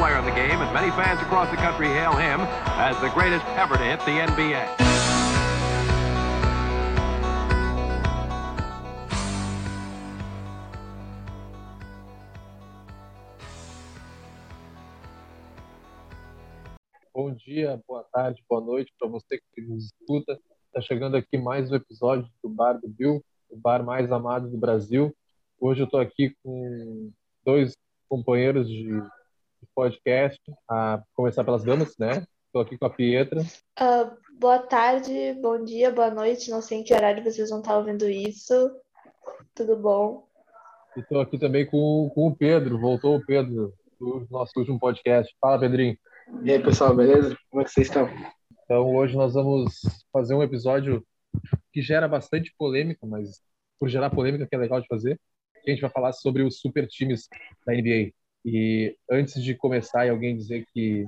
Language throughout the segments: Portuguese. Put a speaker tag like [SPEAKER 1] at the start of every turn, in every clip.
[SPEAKER 1] player in the game, and many fans across the country hail him as the greatest ever to hit the NBA.
[SPEAKER 2] Bom dia, boa tarde, boa noite para você que nos escuta. Está chegando aqui mais um episódio do Bar do Bill, o bar mais amado do Brasil. Hoje eu estou aqui com dois companheiros de, podcast, a começar pelas damas, né? Estou aqui com a Pietra.
[SPEAKER 3] Uh, boa tarde, bom dia, boa noite. Não sei em que horário vocês vão estar ouvindo isso. Tudo bom?
[SPEAKER 2] Estou aqui também com, com o Pedro. Voltou o Pedro do nosso último podcast. Fala, Pedrinho.
[SPEAKER 4] E aí, pessoal, beleza? Como é que vocês estão?
[SPEAKER 2] Então, hoje nós vamos fazer um episódio que gera bastante polêmica, mas por gerar polêmica que é legal de fazer, a gente vai falar sobre os super times da NBA. E antes de começar e alguém dizer que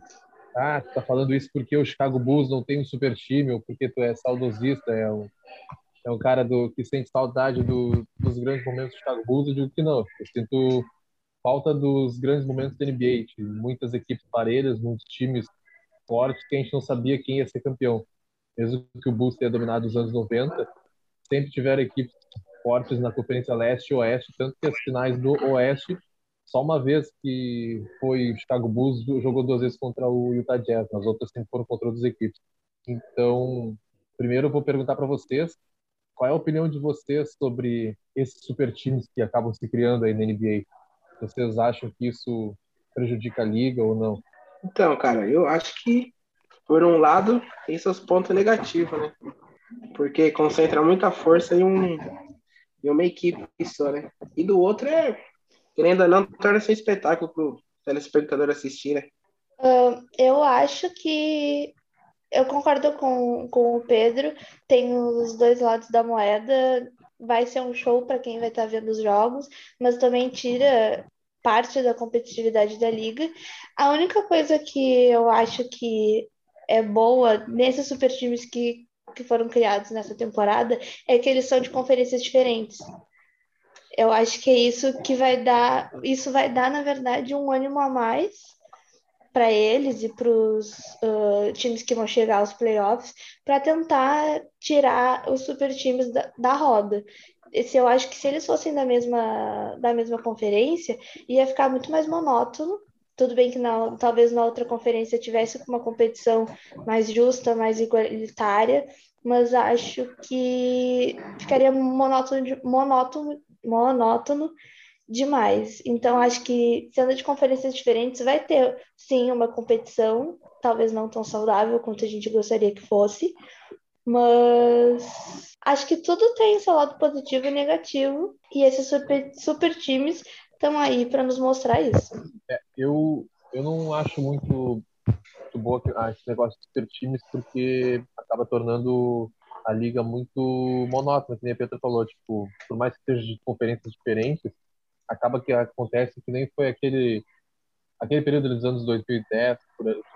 [SPEAKER 2] ah, tu tá falando isso porque o Chicago Bulls não tem um super time ou porque tu é saudosista, é um, é um cara do que sente saudade do, dos grandes momentos do Chicago Bulls, eu digo que não. Eu sinto falta dos grandes momentos da NBA, muitas equipes parelhas, muitos times fortes que a gente não sabia quem ia ser campeão. Mesmo que o Bulls tenha dominado os anos 90, sempre tiveram equipes fortes na Conferência Leste e Oeste, tanto que as finais do Oeste, só uma vez que foi o Chicago Bulls jogou duas vezes contra o Utah Jazz, nas outras sempre foram contra outras equipes. Então, primeiro eu vou perguntar para vocês qual é a opinião de vocês sobre esses super times que acabam se criando aí na NBA. Vocês acham que isso prejudica a liga ou não?
[SPEAKER 4] Então, cara, eu acho que por um lado tem seus pontos negativos, né? Porque concentra muita força em um em uma equipe só, né? E do outro é, querendo ou não, torna-se um espetáculo para o telespectador assistir, né?
[SPEAKER 3] Uh, eu acho que eu concordo com, com o Pedro, tem os dois lados da moeda, vai ser um show para quem vai estar tá vendo os jogos, mas também tira parte da competitividade da liga. A única coisa que eu acho que é boa nesses super times que que foram criados nessa temporada é que eles são de conferências diferentes. Eu acho que é isso que vai dar, isso vai dar, na verdade, um ânimo a mais para eles e para os uh, times que vão chegar aos playoffs para tentar tirar os super times da, da roda. Esse, eu acho que se eles fossem da mesma, da mesma conferência, ia ficar muito mais monótono tudo bem que na, talvez na outra conferência tivesse uma competição mais justa, mais igualitária, mas acho que ficaria monótono, monótono, monótono demais. Então, acho que sendo de conferências diferentes, vai ter sim uma competição, talvez não tão saudável quanto a gente gostaria que fosse, mas acho que tudo tem seu lado positivo e negativo, e esses super, super times estão aí para nos mostrar isso.
[SPEAKER 2] É, eu, eu não acho muito, muito boa esse negócio de super times, porque acaba tornando a liga muito monótona, que nem a Petra falou, tipo, por mais que seja de conferências diferentes, acaba que acontece que nem foi aquele aquele período dos anos 2010,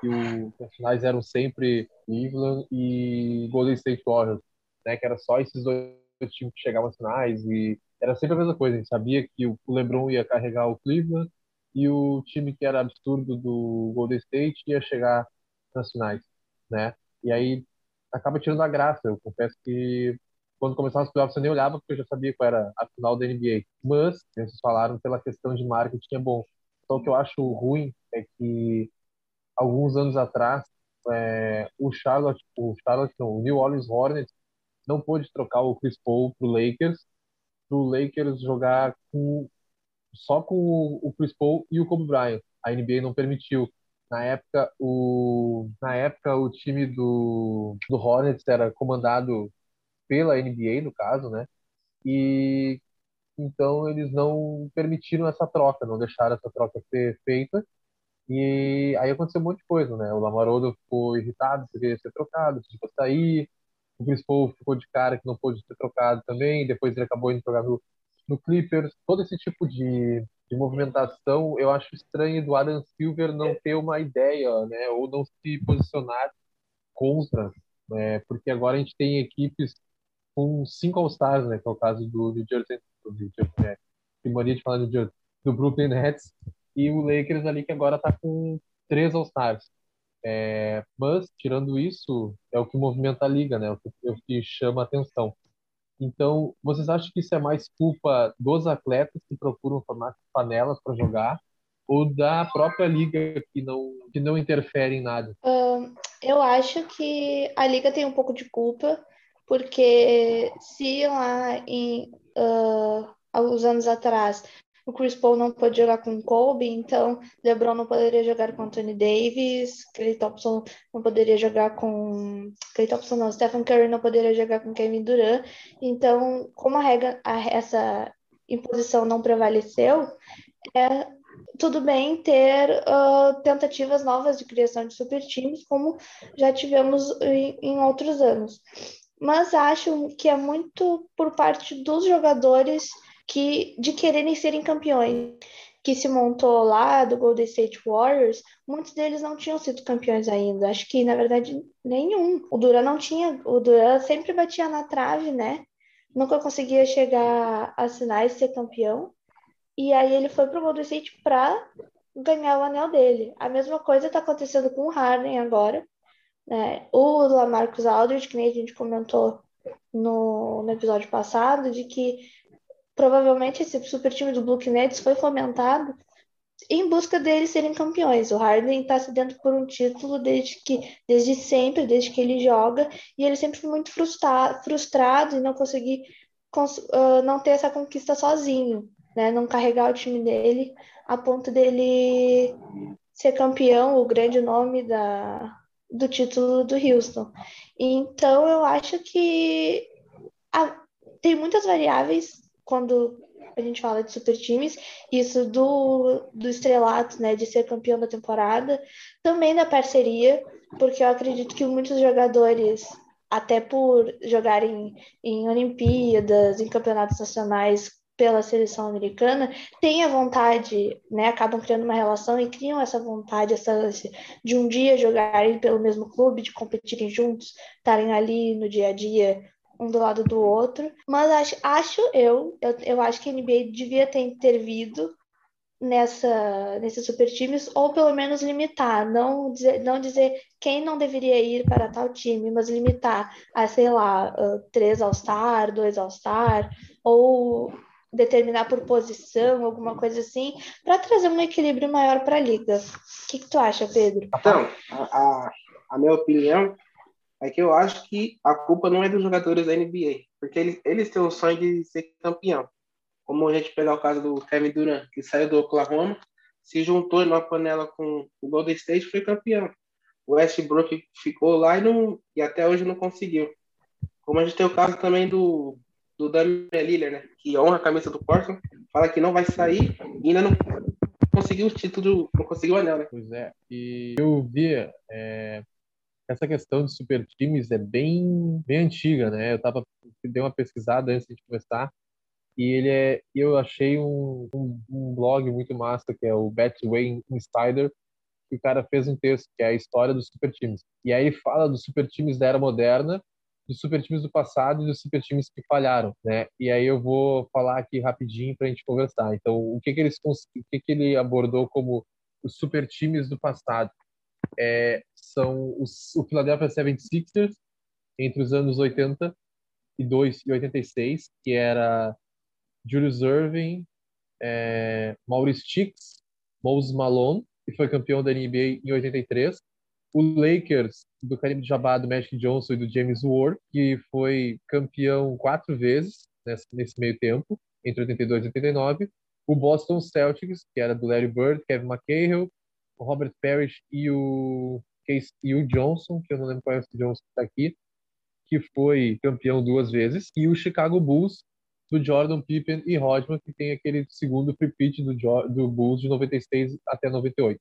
[SPEAKER 2] que os finais eram sempre Cleveland e Golden State Warriors, né, que era só esses dois times que chegavam às finais e era sempre a mesma coisa. A gente sabia que o LeBron ia carregar o Cleveland e o time que era absurdo do Golden State ia chegar nas finais, né? E aí acaba tirando a graça. Eu confesso que quando começaram os playoffs eu nem olhava porque eu já sabia qual era a final da NBA. Mas, vocês falaram pela questão de marketing é bom. Só o que eu acho ruim é que alguns anos atrás é, o Charlotte, o Charlotte, não, o New Orleans Hornets não pôde trocar o Chris Paul pro Lakers pro Lakers jogar com, só com o, Chris Paul e o Kobe Bryant. A NBA não permitiu. Na época, o, na época, o time do, do Hornets era comandado pela NBA, no caso, né? E então eles não permitiram essa troca, não deixaram essa troca ser feita. E aí aconteceu um monte de coisa, né? O Lamarodo ficou irritado, queria ser trocado, pediu sair, o Chris Paul ficou de cara que não pôde ser trocado também, depois ele acabou indo jogar no, no Clippers. Todo esse tipo de, de movimentação, eu acho estranho do Adam Silver não ter uma ideia, né, ou não se posicionar contra, né, porque agora a gente tem equipes com cinco All-Stars, né, que é o caso do New Jersey, do New Jersey, né, tem mania de falar do, do Brooklyn Nets, e o Lakers ali que agora está com três All-Stars. É, mas, tirando isso, é o que movimenta a liga, né? É o que, é o que chama a atenção. Então, vocês acham que isso é mais culpa dos atletas que procuram formar panelas para jogar ou da própria liga que não, que não interfere em nada?
[SPEAKER 3] Eu acho que a liga tem um pouco de culpa, porque se lá em uh, alguns anos atrás o Chris Paul não pôde jogar com o Kobe, então LeBron não poderia jogar com Anthony Davis, Clay Thompson não poderia jogar com Clay Thompson não, Stephen Curry não poderia jogar com Kevin Durant. Então, como a regra, a, essa imposição não prevaleceu, é tudo bem ter uh, tentativas novas de criação de super times, como já tivemos em, em outros anos. Mas acho que é muito por parte dos jogadores que de quererem serem campeões que se montou lá do Golden State Warriors, muitos deles não tinham sido campeões ainda. Acho que, na verdade, nenhum. O Duran não tinha. O Duran sempre batia na trave, né? Nunca conseguia chegar a sinais de ser campeão. E aí ele foi pro Golden State para ganhar o anel dele. A mesma coisa está acontecendo com o Harden agora. Né? O Lamarcus Aldridge, que nem a gente comentou no, no episódio passado, de que provavelmente esse super time do Brooklyn Nets foi fomentado em busca deles serem campeões. O Harden está se dentro por um título desde que desde sempre, desde que ele joga, e ele sempre foi muito frustra frustrado e não conseguir uh, não ter essa conquista sozinho, né? Não carregar o time dele a ponto dele ser campeão, o grande nome da, do título do Houston. Então eu acho que a, tem muitas variáveis quando a gente fala de super times, isso do, do estrelato, né, de ser campeão da temporada, também da parceria, porque eu acredito que muitos jogadores, até por jogarem em Olimpíadas, em campeonatos nacionais pela seleção americana, têm a vontade, né, acabam criando uma relação e criam essa vontade, essa de um dia jogarem pelo mesmo clube, de competirem juntos, estarem ali no dia a dia um do lado do outro. Mas acho, acho eu, eu, eu acho que a NBA devia ter intervido nessa nesses super times ou pelo menos limitar, não dizer, não dizer quem não deveria ir para tal time, mas limitar a sei lá uh, três All-Star, dois All-Star ou determinar por posição, alguma coisa assim, para trazer um equilíbrio maior para a liga. O que, que, tu acha, Pedro?
[SPEAKER 4] Então, a, a, a minha opinião é que eu acho que a culpa não é dos jogadores da NBA, porque eles, eles têm o sonho de ser campeão. Como a gente pegar o caso do Kevin Durant, que saiu do Oklahoma, se juntou numa panela com o Golden State e foi campeão. O Westbrook ficou lá e, não, e até hoje não conseguiu. Como a gente tem o caso também do, do Damian Lillard, né? que honra a camisa do Portland, fala que não vai sair e ainda não conseguiu o título, não conseguiu o anel, né?
[SPEAKER 2] Pois é, e eu vi é, essa questão de super times é bem, bem antiga, né? Eu tava dei uma pesquisada antes de começar e ele é, eu achei um, um, um blog muito massa que é o Betway Insider que o cara fez um texto que é a história dos super times. E aí fala dos super times da era moderna, dos super times do passado e dos super times que falharam, né? E aí eu vou falar aqui rapidinho para a gente conversar. Então, o que que eles o que que ele abordou como os super times do passado? É, são os, o Philadelphia 76ers entre os anos 82 e 86, que era Julius Irving, é, Maurice Chicks, Moses Malone, que foi campeão da NBA em 83, o Lakers do Karim Jabbar, do Magic Johnson e do James Ward, que foi campeão quatro vezes nesse, nesse meio tempo, entre 82 e 89, o Boston Celtics, que era do Larry Bird, Kevin McHale, o Robert Parrish e o Case, e o Johnson, que eu não lembro qual é esse Johnson que está aqui, que foi campeão duas vezes, e o Chicago Bulls, do Jordan Pippen e Rodman, que tem aquele segundo repeat do, do Bulls de 96 até 98.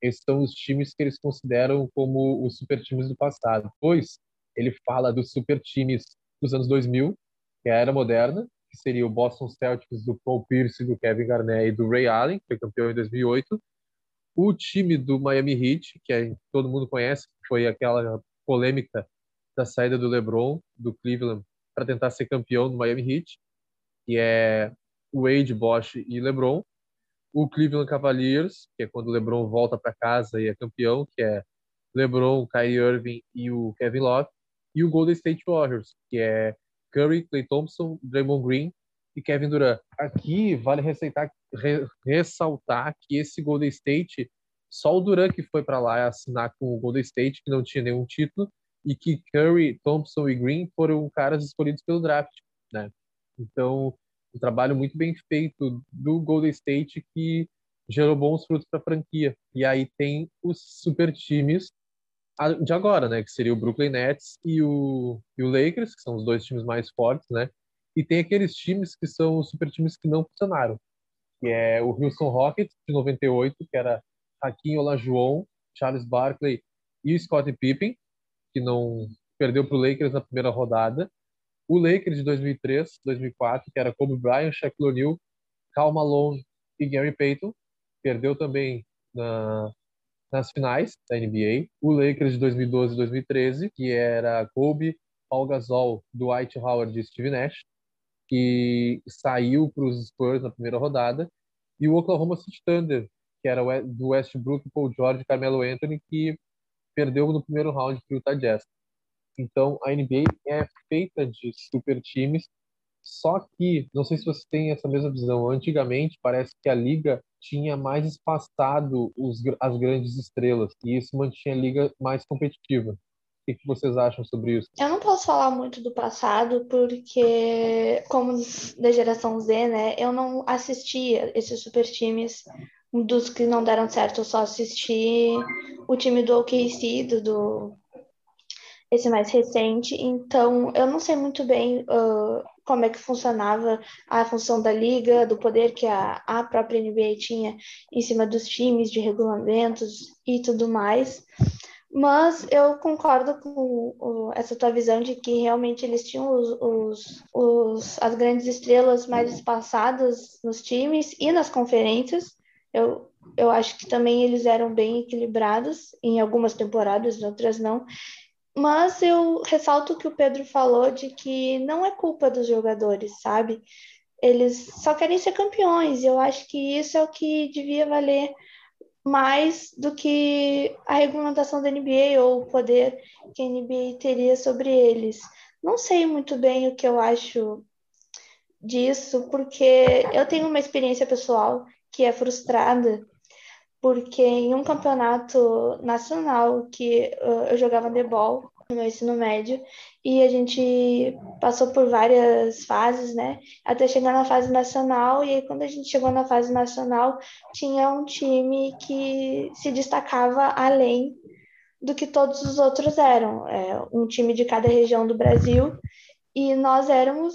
[SPEAKER 2] Esses são os times que eles consideram como os super times do passado. Depois, ele fala dos super times dos anos 2000, que é a era moderna, que seria o Boston Celtics do Paul Pierce, do Kevin Garnett e do Ray Allen, que foi campeão em 2008, o time do Miami Heat, que é, todo mundo conhece, foi aquela polêmica da saída do LeBron do Cleveland para tentar ser campeão do Miami Heat, que é Wade, Bosch e LeBron. O Cleveland Cavaliers, que é quando o LeBron volta para casa e é campeão, que é LeBron, Kyrie Irving e o Kevin Love. E o Golden State Warriors, que é Curry, Klay Thompson, Draymond Green e Kevin Durant. Aqui vale ressaltar, re, ressaltar que esse Golden State, só o Durant que foi para lá assinar com o Golden State, que não tinha nenhum título, e que Curry, Thompson e Green foram caras escolhidos pelo draft, né? Então, um trabalho muito bem feito do Golden State que gerou bons frutos para a franquia. E aí tem os super times de agora, né? Que seria o Brooklyn Nets e o, e o Lakers, que são os dois times mais fortes, né? E tem aqueles times que são os super times que não funcionaram, que é o Houston Rockets, de 98, que era Hakim Olajuwon, Charles Barkley e o Scottie Pippen, que não perdeu para o Lakers na primeira rodada. O Lakers de 2003, 2004, que era Kobe Bryant, Shaquille O'Neal, Karl Malone e Gary Payton, perdeu também na, nas finais da NBA. O Lakers de 2012 e 2013, que era Kobe, Paul Gasol, Dwight Howard e Steve Nash que saiu para os Spurs na primeira rodada, e o Oklahoma City Thunder, que era do Westbrook, Paul George Carmelo Anthony, que perdeu no primeiro round para o Utah Jazz. Então, a NBA é feita de super times, só que, não sei se você tem essa mesma visão, antigamente parece que a liga tinha mais espaçado os, as grandes estrelas, e isso mantinha a liga mais competitiva que, que vocês acham sobre isso?
[SPEAKER 3] Eu não posso falar muito do passado, porque, como da geração Z, né, eu não assistia esses super times dos que não deram certo, eu só assisti o time do OKC, do, do esse mais recente, então eu não sei muito bem uh, como é que funcionava a função da liga, do poder que a, a própria NBA tinha em cima dos times, de regulamentos e tudo mais. Mas eu concordo com essa tua visão de que realmente eles tinham os, os, os, as grandes estrelas mais espaçadas nos times e nas conferências. Eu, eu acho que também eles eram bem equilibrados em algumas temporadas, em outras não. Mas eu ressalto o que o Pedro falou de que não é culpa dos jogadores, sabe? Eles só querem ser campeões. Eu acho que isso é o que devia valer mais do que a regulamentação da NBA ou o poder que a NBA teria sobre eles. Não sei muito bem o que eu acho disso, porque eu tenho uma experiência pessoal que é frustrada, porque em um campeonato nacional que uh, eu jogava handebol, no meu ensino médio e a gente passou por várias fases, né? Até chegar na fase nacional. E aí quando a gente chegou na fase nacional tinha um time que se destacava além do que todos os outros eram, é, um time de cada região do Brasil. E nós éramos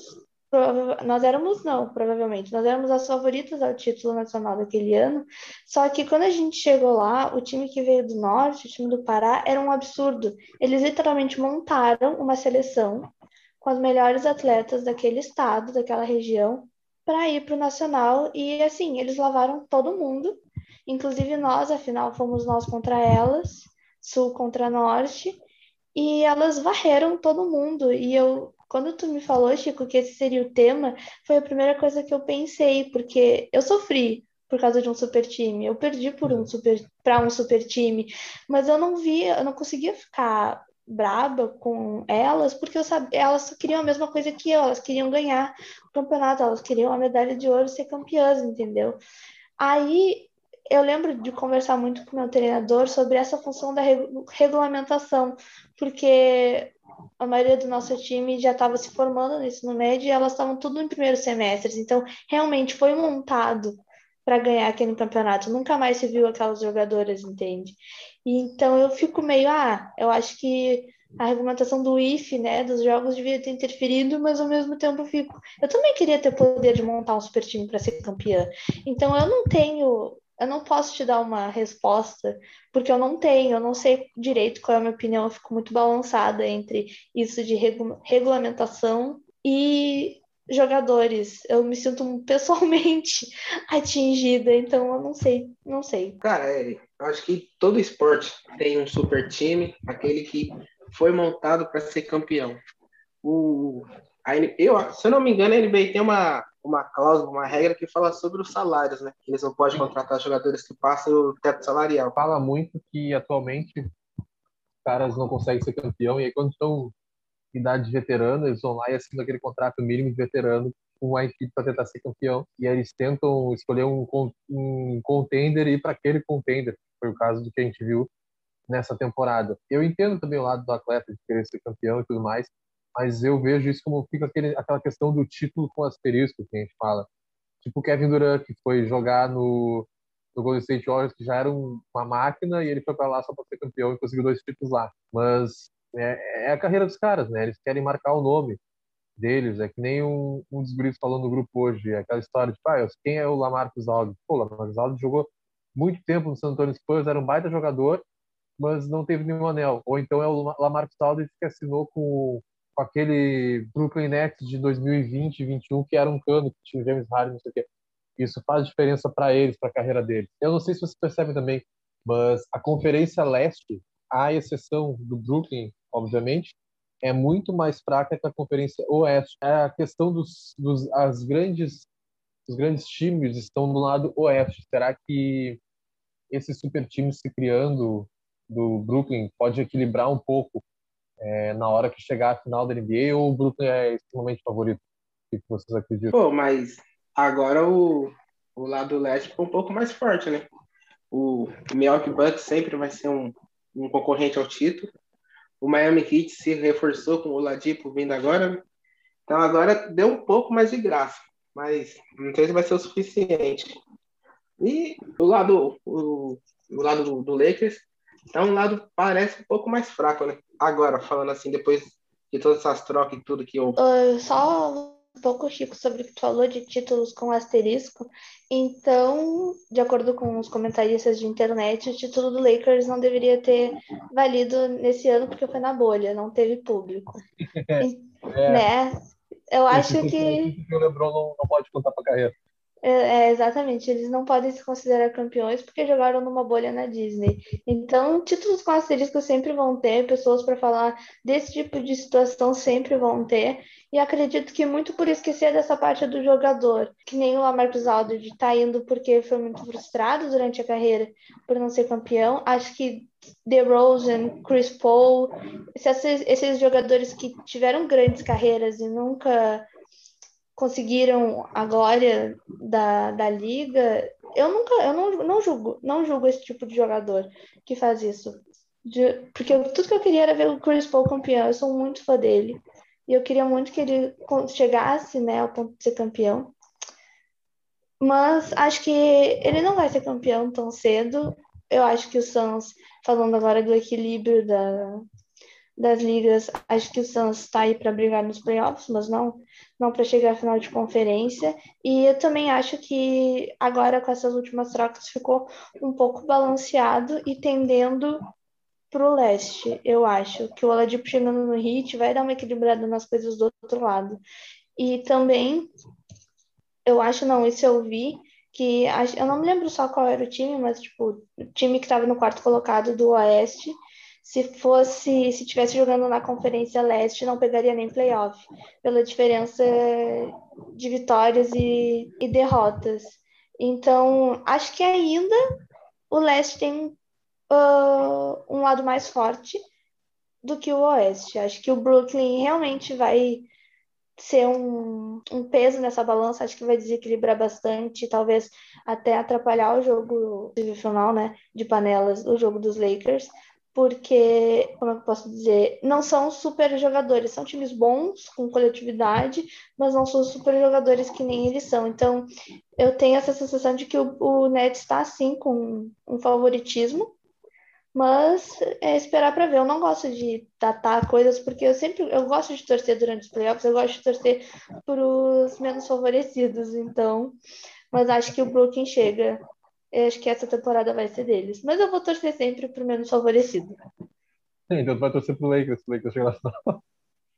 [SPEAKER 3] nós éramos não, provavelmente, nós éramos as favoritas ao título nacional daquele ano, só que quando a gente chegou lá, o time que veio do norte, o time do Pará, era um absurdo. Eles literalmente montaram uma seleção com as melhores atletas daquele estado, daquela região, para ir para o nacional. E assim, eles lavaram todo mundo, inclusive nós, afinal fomos nós contra elas, sul contra norte, e elas varreram todo mundo. E eu quando tu me falou, Chico, que esse seria o tema, foi a primeira coisa que eu pensei, porque eu sofri por causa de um super time. Eu perdi por um uhum. super para um super time, mas eu não via, eu não conseguia ficar braba com elas, porque eu sabia, elas queriam a mesma coisa que eu, elas queriam ganhar o campeonato, elas queriam a medalha de ouro, ser campeãs, entendeu? Aí eu lembro de conversar muito com meu treinador sobre essa função da regulamentação, porque a maioria do nosso time já estava se formando no ensino médio e elas estavam tudo em primeiros semestres. Então, realmente foi montado para ganhar aquele campeonato. Nunca mais se viu aquelas jogadoras, entende? E, então eu fico meio, ah, eu acho que a regulamentação do IF, né, dos jogos devia ter interferido, mas ao mesmo tempo eu fico, eu também queria ter poder de montar um super time para ser campeã. Então eu não tenho eu não posso te dar uma resposta, porque eu não tenho, eu não sei direito qual é a minha opinião, eu fico muito balançada entre isso de regu regulamentação e jogadores. Eu me sinto pessoalmente atingida, então eu não sei, não sei.
[SPEAKER 4] Cara, eu acho que todo esporte tem um super time, aquele que foi montado para ser campeão. O, a, eu, se eu não me engano, a NBA tem uma, uma cláusula, uma regra que fala sobre os salários, né? Eles não podem contratar jogadores que passem o teto salarial.
[SPEAKER 2] Fala muito que atualmente os caras não conseguem ser campeão e aí quando estão em idade de veterano, eles vão lá e assinam aquele contrato mínimo de veterano com a equipe para tentar ser campeão. E aí eles tentam escolher um, um contender e ir para aquele contender. Foi o caso do que a gente viu nessa temporada. Eu entendo também o lado do atleta de querer ser campeão e tudo mais, mas eu vejo isso como fica aquele, aquela questão do título com asterisco que a gente fala. Tipo o Kevin Durant, que foi jogar no, no Golden State Warriors, que já era um, uma máquina, e ele foi para lá só para ser campeão e conseguiu dois títulos lá. Mas é, é, a carreira dos caras, né? Eles querem marcar o nome deles. É que nem um, um dos gritos falando no grupo hoje, é aquela história de, ah, quem é o Lamarcus Aldridge? Pô, o Lamarcus Aldridge jogou muito tempo no San Antonio Spurs, era um baita jogador, mas não teve nenhum anel. Ou então é o Lamarcus Aldridge que assinou com com aquele Brooklyn Nets de 2020 e 2021, que era um cano, que tinha o James Harden, não sei o quê. Isso faz diferença para eles, para a carreira deles. Eu não sei se você percebe também, mas a Conferência Leste, à exceção do Brooklyn, obviamente, é muito mais fraca que a Conferência Oeste. É a questão dos, dos as grandes os grandes times estão do lado oeste. Será que esse super time se criando do Brooklyn pode equilibrar um pouco é, na hora que chegar a final da NBA ou o Brooklyn é extremamente favorito? O que vocês acreditam?
[SPEAKER 4] Pô, mas agora o, o lado leste ficou um pouco mais forte, né? O Milwaukee Bucks sempre vai ser um, um concorrente ao título. O Miami Heat se reforçou com o Ladipo vindo agora. Então agora deu um pouco mais de graça, mas não sei se vai ser o suficiente. E o lado, o, o lado do, do Lakers é um lado parece um pouco mais fraco, né? Agora, falando assim, depois de todas essas trocas e tudo que eu.
[SPEAKER 3] Uh, só um pouco, Chico, sobre o que tu falou de títulos com asterisco. Então, de acordo com os comentaristas de internet, o título do Lakers não deveria ter valido nesse ano porque foi na bolha, não teve público. é. Né? Eu acho que.
[SPEAKER 2] O LeBron não, não pode contar para carreira.
[SPEAKER 3] É, é, exatamente, eles não podem se considerar campeões porque jogaram numa bolha na Disney. Então, títulos com asterisco sempre vão ter, pessoas para falar desse tipo de situação sempre vão ter. E acredito que muito por esquecer dessa parte do jogador, que nem o Lamarcus Aldridge está indo porque foi muito frustrado durante a carreira por não ser campeão. Acho que DeRozan, Chris Paul, esses, esses jogadores que tiveram grandes carreiras e nunca conseguiram a glória da, da liga, eu nunca, eu não, não julgo, não julgo esse tipo de jogador que faz isso. De, porque tudo que eu queria era ver o Chris Paul campeão, eu sou muito fã dele. E eu queria muito que ele chegasse né, ao ponto de ser campeão. Mas acho que ele não vai ser campeão tão cedo. Eu acho que o Suns, falando agora do equilíbrio da, das ligas, acho que o Suns está aí para brigar nos playoffs, mas não, não para chegar à final de conferência. E eu também acho que agora com essas últimas trocas ficou um pouco balanceado e tendendo para o leste, eu acho que o Oladipo chegando no Heat vai dar uma equilibrada nas coisas do outro lado. E também, eu acho, não, isso eu vi, que eu não me lembro só qual era o time, mas tipo, o time que estava no quarto colocado do Oeste se fosse, se tivesse jogando na Conferência Leste, não pegaria nem playoff, pela diferença de vitórias e, e derrotas. Então, acho que ainda o Leste tem uh, um lado mais forte do que o Oeste. Acho que o Brooklyn realmente vai ser um, um peso nessa balança, acho que vai desequilibrar bastante, talvez até atrapalhar o jogo final, né, de panelas, o jogo dos Lakers, porque, como eu posso dizer, não são super jogadores, são times bons, com coletividade, mas não são super jogadores que nem eles são. Então, eu tenho essa sensação de que o, o Nets está, assim, com um favoritismo, mas é esperar para ver. Eu não gosto de datar coisas, porque eu sempre eu gosto de torcer durante os playoffs, eu gosto de torcer para os menos favorecidos, então, mas acho que o Brooklyn chega eu acho que essa temporada vai ser deles. Mas eu vou torcer sempre pro menos favorecido.
[SPEAKER 2] Então tu vai torcer pro Lakers, pro Lakers chegar na final.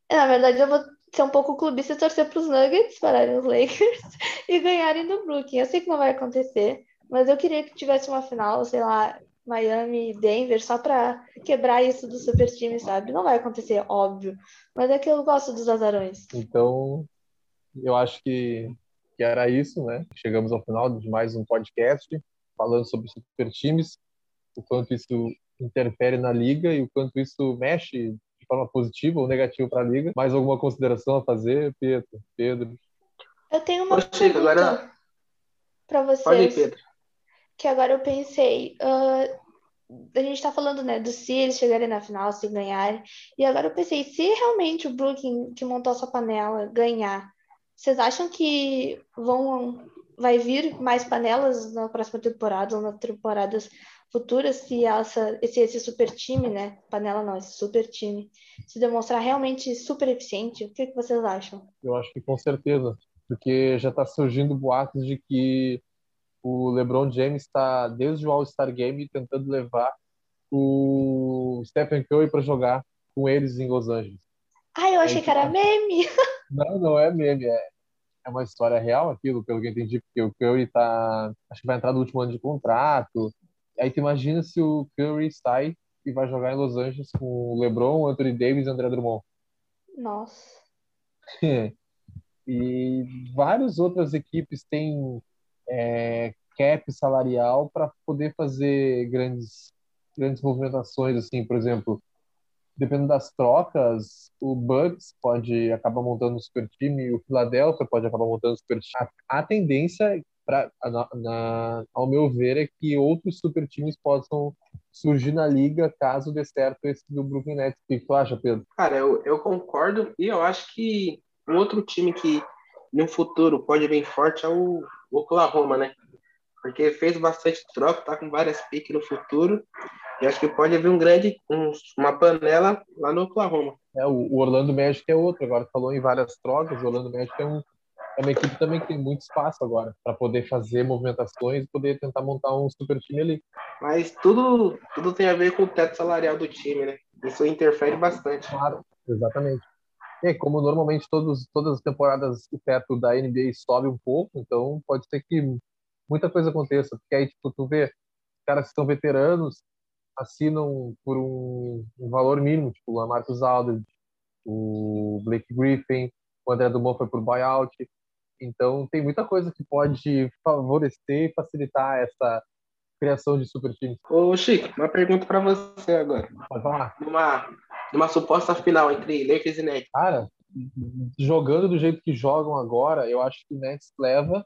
[SPEAKER 3] Na verdade, eu vou ser um pouco clubista e torcer pros Nuggets, pararem os Lakers e ganharem do Brooklyn. Eu sei que não vai acontecer, mas eu queria que tivesse uma final, sei lá, Miami e Denver, só pra quebrar isso do super time, sabe? Não vai acontecer, óbvio. Mas é que eu gosto dos azarões.
[SPEAKER 2] Então, eu acho que que era isso, né? Chegamos ao final de mais um podcast falando sobre super times, o quanto isso interfere na liga e o quanto isso mexe de forma positiva ou negativa para a liga. Mais alguma consideração a fazer, Pedro? Pedro?
[SPEAKER 3] Eu tenho uma
[SPEAKER 4] Chico,
[SPEAKER 3] pergunta
[SPEAKER 4] agora-
[SPEAKER 3] para vocês.
[SPEAKER 4] Pode ir, Pedro.
[SPEAKER 3] que agora eu pensei, ah, a gente tá falando, né, do se eles chegarem na final, se ganharem, e agora eu pensei, se realmente o Brooklyn, que montou essa panela, ganhar, vocês acham que vão, vai vir mais panelas na próxima temporada ou nas temporadas futuras, se essa, esse, esse super time, né, panela não, esse super time, se demonstrar realmente super eficiente, o que, que vocês acham?
[SPEAKER 2] Eu acho que com certeza, porque já está surgindo boatos de que o LeBron James está desde o All-Star Game tentando levar o Stephen Curry para jogar com eles em Los Angeles.
[SPEAKER 3] Ah, eu achei que era meme!
[SPEAKER 2] Não, não é meme, é, é uma história real aquilo, pelo que eu entendi, porque o Curry tá, acho que vai entrar no último ano de contrato. Aí tu imagina se o Curry sai e vai jogar em Los Angeles com o LeBron, Anthony Davis e André Drummond.
[SPEAKER 3] Nossa.
[SPEAKER 2] e várias outras equipes têm é, cap salarial para poder fazer grandes grandes movimentações assim por exemplo dependendo das trocas o Bucks pode acabar montando um super time o Philadelphia pode acabar montando um super time a, a tendência para na, na, ao meu ver é que outros super times possam surgir na liga caso dê certo esse do Brooklyn Nets o que tu acha Pedro
[SPEAKER 4] Cara, eu, eu concordo e eu acho que um outro time que no futuro pode vir forte é o Oklahoma, né? Porque fez bastante troca, tá com várias piques no futuro. E acho que pode haver um grande, um, uma panela lá no Oklahoma.
[SPEAKER 2] É, o Orlando Magic é outro, agora falou em várias trocas, o Orlando Magic é, um, é uma equipe também que tem muito espaço agora para poder fazer movimentações e poder tentar montar um super time ali.
[SPEAKER 4] Mas tudo, tudo tem a ver com o teto salarial do time, né? Isso interfere bastante.
[SPEAKER 2] Claro, exatamente. E como normalmente todos, todas as temporadas o teto da NBA sobe um pouco, então pode ser que muita coisa aconteça, porque aí tipo, tu vê, caras que são veteranos assinam por um, um valor mínimo, tipo o Lamarcus Aldridge, o Blake Griffin, o André Drummond foi por buyout, então tem muita coisa que pode favorecer e facilitar essa criação de super times.
[SPEAKER 4] Ô, Chico, uma pergunta para você agora.
[SPEAKER 2] Pode falar.
[SPEAKER 4] Numa, numa suposta final entre Lakers e Nets,
[SPEAKER 2] Cara, jogando do jeito que jogam agora, eu acho que o Nets leva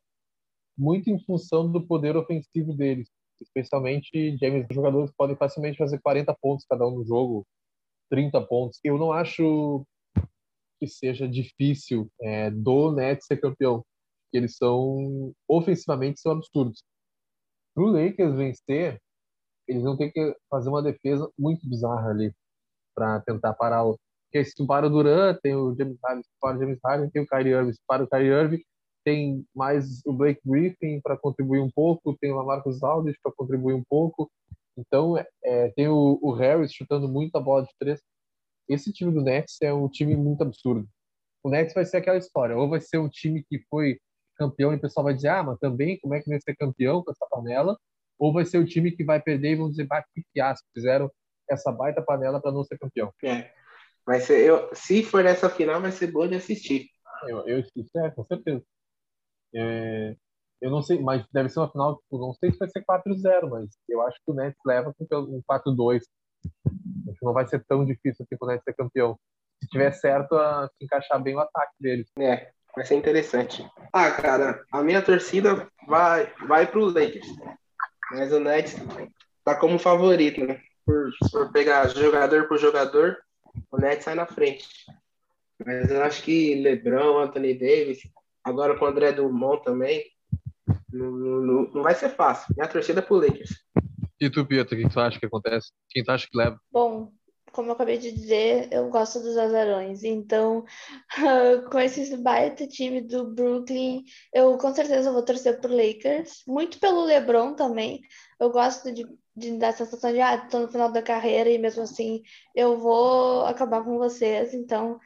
[SPEAKER 2] muito em função do poder ofensivo deles. Especialmente James, jogadores podem facilmente fazer 40 pontos cada um no jogo, 30 pontos. Eu não acho que seja difícil é, do Nets ser campeão. Eles são, ofensivamente, são absurdos. Para o Lakers vencer, eles vão ter que fazer uma defesa muito bizarra ali para tentar parar o. Porque se tu para o Durant, tem o James Harden, se para o James Harden, tem o Kyrie Irving, se para o Kyrie Irving, tem mais o Blake Griffin para contribuir um pouco, tem o Lamarcus Aldridge para contribuir um pouco. Então, é, tem o, o Harris chutando muita bola de três. Esse time do Nets é um time muito absurdo. O Nets vai ser aquela história, ou vai ser um time que foi campeão e o pessoal vai dizer, ah, mas também como é que vai ser campeão com essa panela? Ou vai ser o time que vai perder e vão dizer, bah, que fiasco, fizeram essa baita panela para não ser campeão.
[SPEAKER 4] é. Vai ser, eu, se for essa final, vai ser bom de assistir.
[SPEAKER 2] Eu, eu isso é, com certeza. É, eu não sei, mas deve ser uma final, tipo, não sei se vai ser 4-0, mas eu acho que o Nets leva com um 4-2. Acho que não vai ser tão difícil assim, o Nets ser campeão. Se tiver certo, a, se encaixar bem o ataque deles.
[SPEAKER 4] É, vai ser interessante. Ah, cara, a minha torcida vai, vai pro Lakers. Mas o Nets tá como favorito, né? Por, por pegar jogador por jogador, o Nets sai na frente. Mas eu acho que LeBron, Anthony Davis, agora com o André Dumont também, não, não, não vai ser fácil. Minha torcida é pro Lakers.
[SPEAKER 2] E tu, Pietro, o que tu acha que acontece? Quem tu acha que leva?
[SPEAKER 3] Bom, como eu acabei de dizer, eu gosto dos azarões. Então, com esse baita time do Brooklyn, eu com certeza vou torcer por Lakers. Muito pelo LeBron também. Eu gosto de, de dar a sensação de, ah, tô no final da carreira e mesmo assim eu vou acabar com vocês. Então,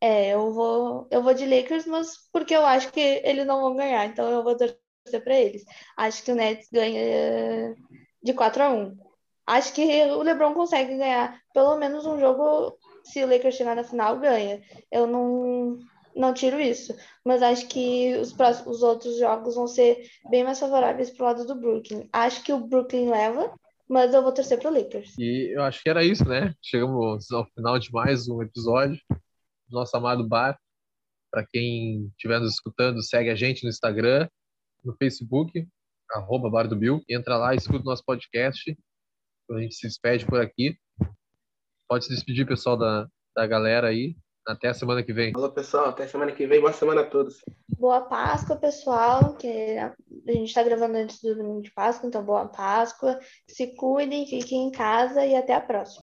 [SPEAKER 3] é, eu vou, eu vou de Lakers, mas porque eu acho que eles não vão ganhar. Então, eu vou torcer para eles. Acho que o Nets ganha de 4 a 1. Acho que o LeBron consegue ganhar pelo menos um jogo. Se o Lakers chegar na final, ganha. Eu não, não tiro isso. Mas acho que os, próximos, os outros jogos vão ser bem mais favoráveis pro lado do Brooklyn. Acho que o Brooklyn leva, mas eu vou torcer pro Lakers.
[SPEAKER 2] E eu acho que era isso, né? Chegamos ao final de mais um episódio nosso amado bar. Para quem estiver nos escutando, segue a gente no Instagram, no Facebook, arroba Bar do Bill. Entra lá, escuta o nosso podcast. A gente se despede por aqui. Pode se despedir, pessoal, da, da galera aí. Até a semana que vem.
[SPEAKER 4] Falou, pessoal. Até semana que vem. Boa semana a todos.
[SPEAKER 3] Boa Páscoa, pessoal. Que a gente está gravando antes do domingo de Páscoa, então boa Páscoa. Se cuidem, fiquem em casa e até a próxima.